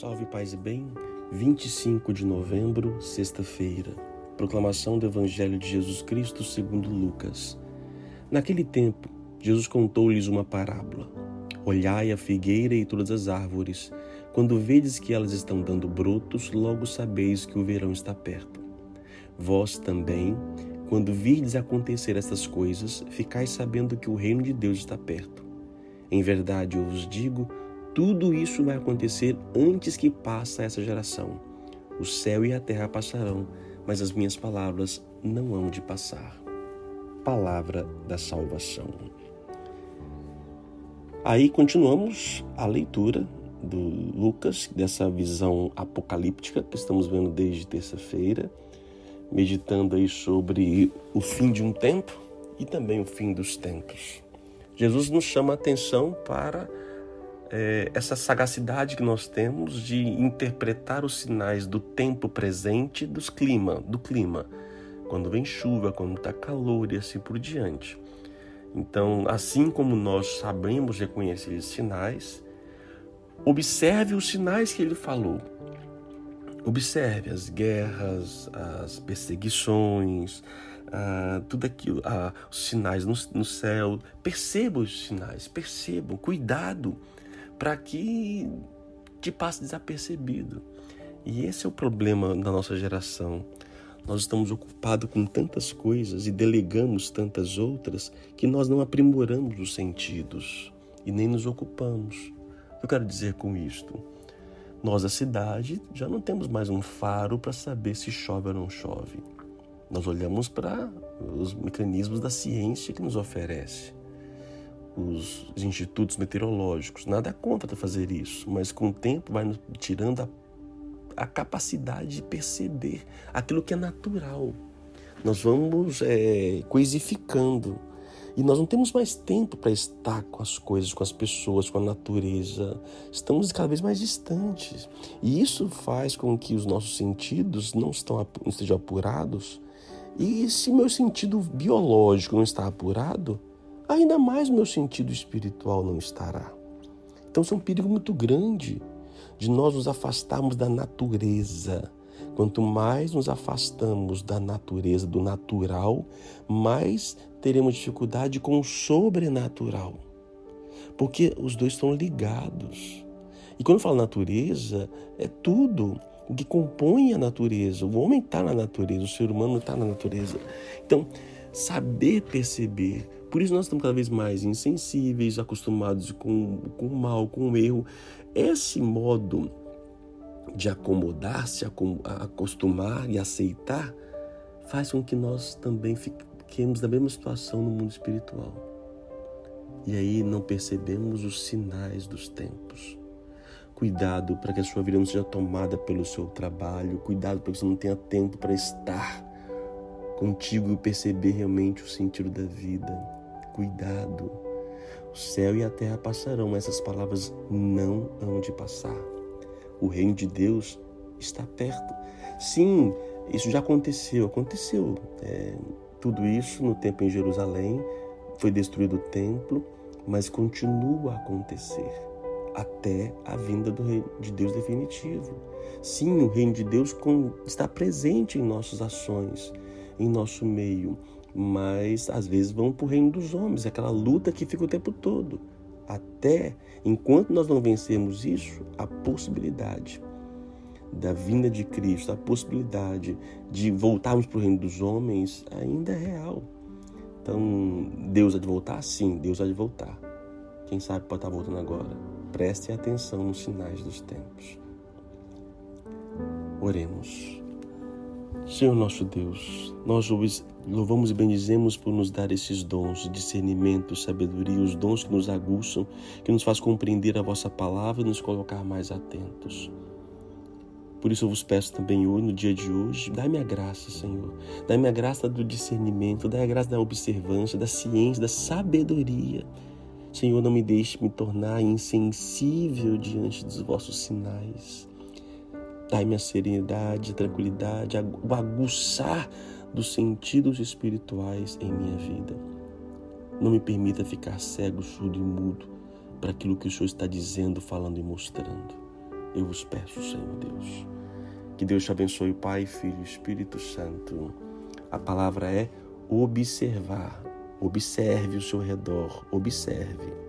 Salve paz e bem. 25 de novembro, sexta-feira. Proclamação do Evangelho de Jesus Cristo segundo Lucas. Naquele tempo, Jesus contou-lhes uma parábola. Olhai a figueira e todas as árvores. Quando vedes que elas estão dando brotos, logo sabeis que o verão está perto. Vós também, quando virdes acontecer estas coisas, ficais sabendo que o reino de Deus está perto. Em verdade, eu vos digo, tudo isso vai acontecer antes que passe essa geração. O céu e a terra passarão, mas as minhas palavras não hão de passar. Palavra da salvação. Aí continuamos a leitura do Lucas, dessa visão apocalíptica que estamos vendo desde terça-feira, meditando aí sobre o fim de um tempo e também o fim dos tempos. Jesus nos chama a atenção para é, essa sagacidade que nós temos de interpretar os sinais do tempo presente dos clima, do clima, quando vem chuva, quando está calor e assim por diante. Então, assim como nós sabemos reconhecer esses sinais, observe os sinais que ele falou. Observe as guerras, as perseguições, ah, tudo aquilo, ah, os sinais no, no céu. Perceba os sinais, percebam, cuidado para que te passe desapercebido. E esse é o problema da nossa geração. Nós estamos ocupados com tantas coisas e delegamos tantas outras que nós não aprimoramos os sentidos e nem nos ocupamos. Eu quero dizer com isto? Nós, a cidade, já não temos mais um faro para saber se chove ou não chove. Nós olhamos para os mecanismos da ciência que nos oferece os institutos meteorológicos. Nada contra fazer isso, mas com o tempo vai tirando a, a capacidade de perceber aquilo que é natural. Nós vamos é, coisificando e nós não temos mais tempo para estar com as coisas, com as pessoas, com a natureza. Estamos cada vez mais distantes. E isso faz com que os nossos sentidos não, estão, não estejam apurados. E se meu sentido biológico não está apurado, ainda mais meu sentido espiritual não estará. Então, isso é um perigo muito grande de nós nos afastarmos da natureza. Quanto mais nos afastamos da natureza, do natural, mais teremos dificuldade com o sobrenatural. Porque os dois estão ligados. E quando eu falo natureza, é tudo o que compõe a natureza. O homem está na natureza, o ser humano está na natureza. Então, saber perceber por isso nós estamos cada vez mais insensíveis, acostumados com, com o mal, com o erro. Esse modo de acomodar-se, acostumar e aceitar, faz com que nós também fiquemos na mesma situação no mundo espiritual. E aí não percebemos os sinais dos tempos. Cuidado para que a sua vida não seja tomada pelo seu trabalho. Cuidado para que você não tenha tempo para estar contigo e perceber realmente o sentido da vida cuidado. O céu e a terra passarão, mas essas palavras não hão de passar. O reino de Deus está perto. Sim, isso já aconteceu, aconteceu. É, tudo isso no tempo em Jerusalém, foi destruído o templo, mas continua a acontecer até a vinda do reino de Deus definitivo. Sim, o reino de Deus está presente em nossas ações, em nosso meio mas às vezes vão para o reino dos homens, aquela luta que fica o tempo todo. Até enquanto nós não vencermos isso, a possibilidade da vinda de Cristo, a possibilidade de voltarmos para o reino dos homens ainda é real. Então, Deus há de voltar? Sim, Deus há de voltar. Quem sabe pode estar voltando agora. Prestem atenção nos sinais dos tempos. Oremos. Senhor nosso Deus, nós louvamos e bendizemos por nos dar esses dons, discernimento, sabedoria, os dons que nos aguçam, que nos faz compreender a vossa palavra e nos colocar mais atentos. Por isso eu vos peço também hoje, no dia de hoje, dai-me a graça, Senhor. Dai-me a graça do discernimento, dai a graça da observância, da ciência, da sabedoria. Senhor, não me deixe me tornar insensível diante dos vossos sinais. Dai-me a serenidade, tranquilidade, o aguçar dos sentidos espirituais em minha vida. Não me permita ficar cego, surdo e mudo para aquilo que o Senhor está dizendo, falando e mostrando. eu vos peço, Senhor Deus. Que Deus te abençoe, Pai, Filho e Espírito Santo. A palavra é observar. Observe o seu redor, observe